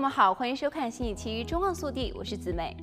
们好，欢迎收看新一期《中望速递》，我是子美。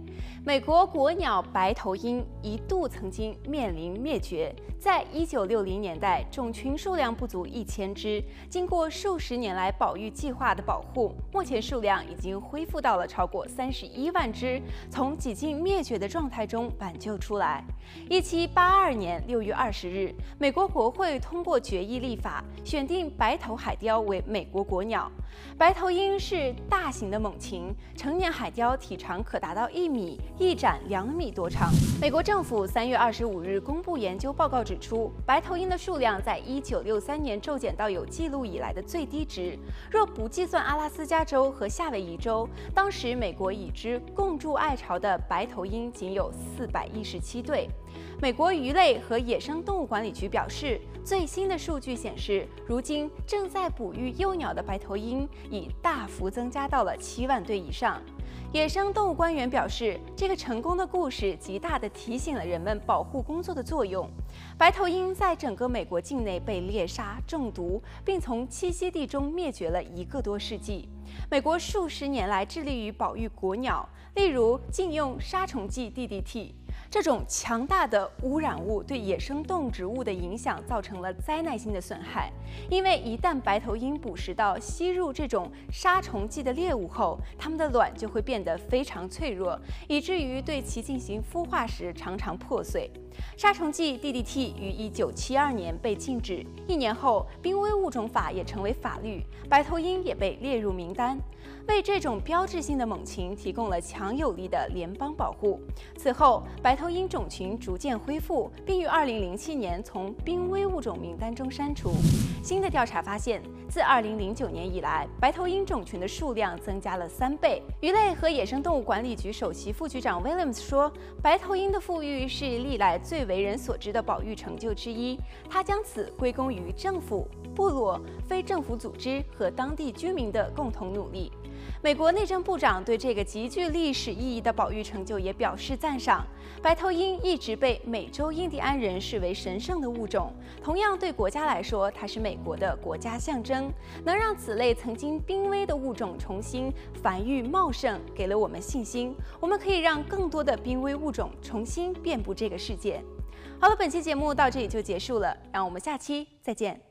美国国鸟白头鹰一度曾经面临灭绝，在一九六零年代，种群数量不足一千只，经过数十年来保育计划的保护，目前数量已经恢复到了超过三十一万只，从几近灭绝的状态中挽救出来。一七八二年六月二十日，美国国会通过决议立法，选定白头海雕为美国国鸟。白头鹰是大型的猛禽，成年海雕体长可达到一米。翼展两米多长。美国政府三月二十五日公布研究报告，指出白头鹰的数量在一九六三年骤减到有记录以来的最低值。若不计算阿拉斯加州和夏威夷州，当时美国已知共筑爱巢的白头鹰仅有四百一十七对。美国鱼类和野生动物管理局表示，最新的数据显示，如今正在哺育幼鸟的白头鹰已大幅增加到了七万对以上。野生动物官员表示，这个成功的故事极大地提醒了人们保护工作的作用。白头鹰在整个美国境内被猎杀、中毒，并从栖息地中灭绝了一个多世纪。美国数十年来致力于保育国鸟，例如禁用杀虫剂 DDT。这种强大的污染物对野生动植物的影响造成了灾难性的损害，因为一旦白头鹰捕食到吸入这种杀虫剂的猎物后，它们的卵就会变得非常脆弱，以至于对其进行孵化时常常破碎。杀虫剂 DDT 于1972年被禁止，一年后，濒危物种法也成为法律，白头鹰也被列入名单，为这种标志性的猛禽提供了强有力的联邦保护。此后，白白头鹰种群逐渐恢复，并于2007年从濒危物种名单中删除。新的调查发现，自2009年以来，白头鹰种群的数量增加了三倍。鱼类和野生动物管理局首席副局长 Williams 说：“白头鹰的复育是历来最为人所知的保育成就之一，他将此归功于政府、部落、非政府组织和当地居民的共同努力。美国内政部长对这个极具历史意义的保育成就也表示赞赏。白头鹰一直被美洲印第安人视为神圣的物种，同样对国家来说，它是美国的国家象征。能让此类曾经濒危的物种重新繁育茂盛，给了我们信心。我们可以让更多的濒危物种重新遍布这个世界。好了，本期节目到这里就结束了，让我们下期再见。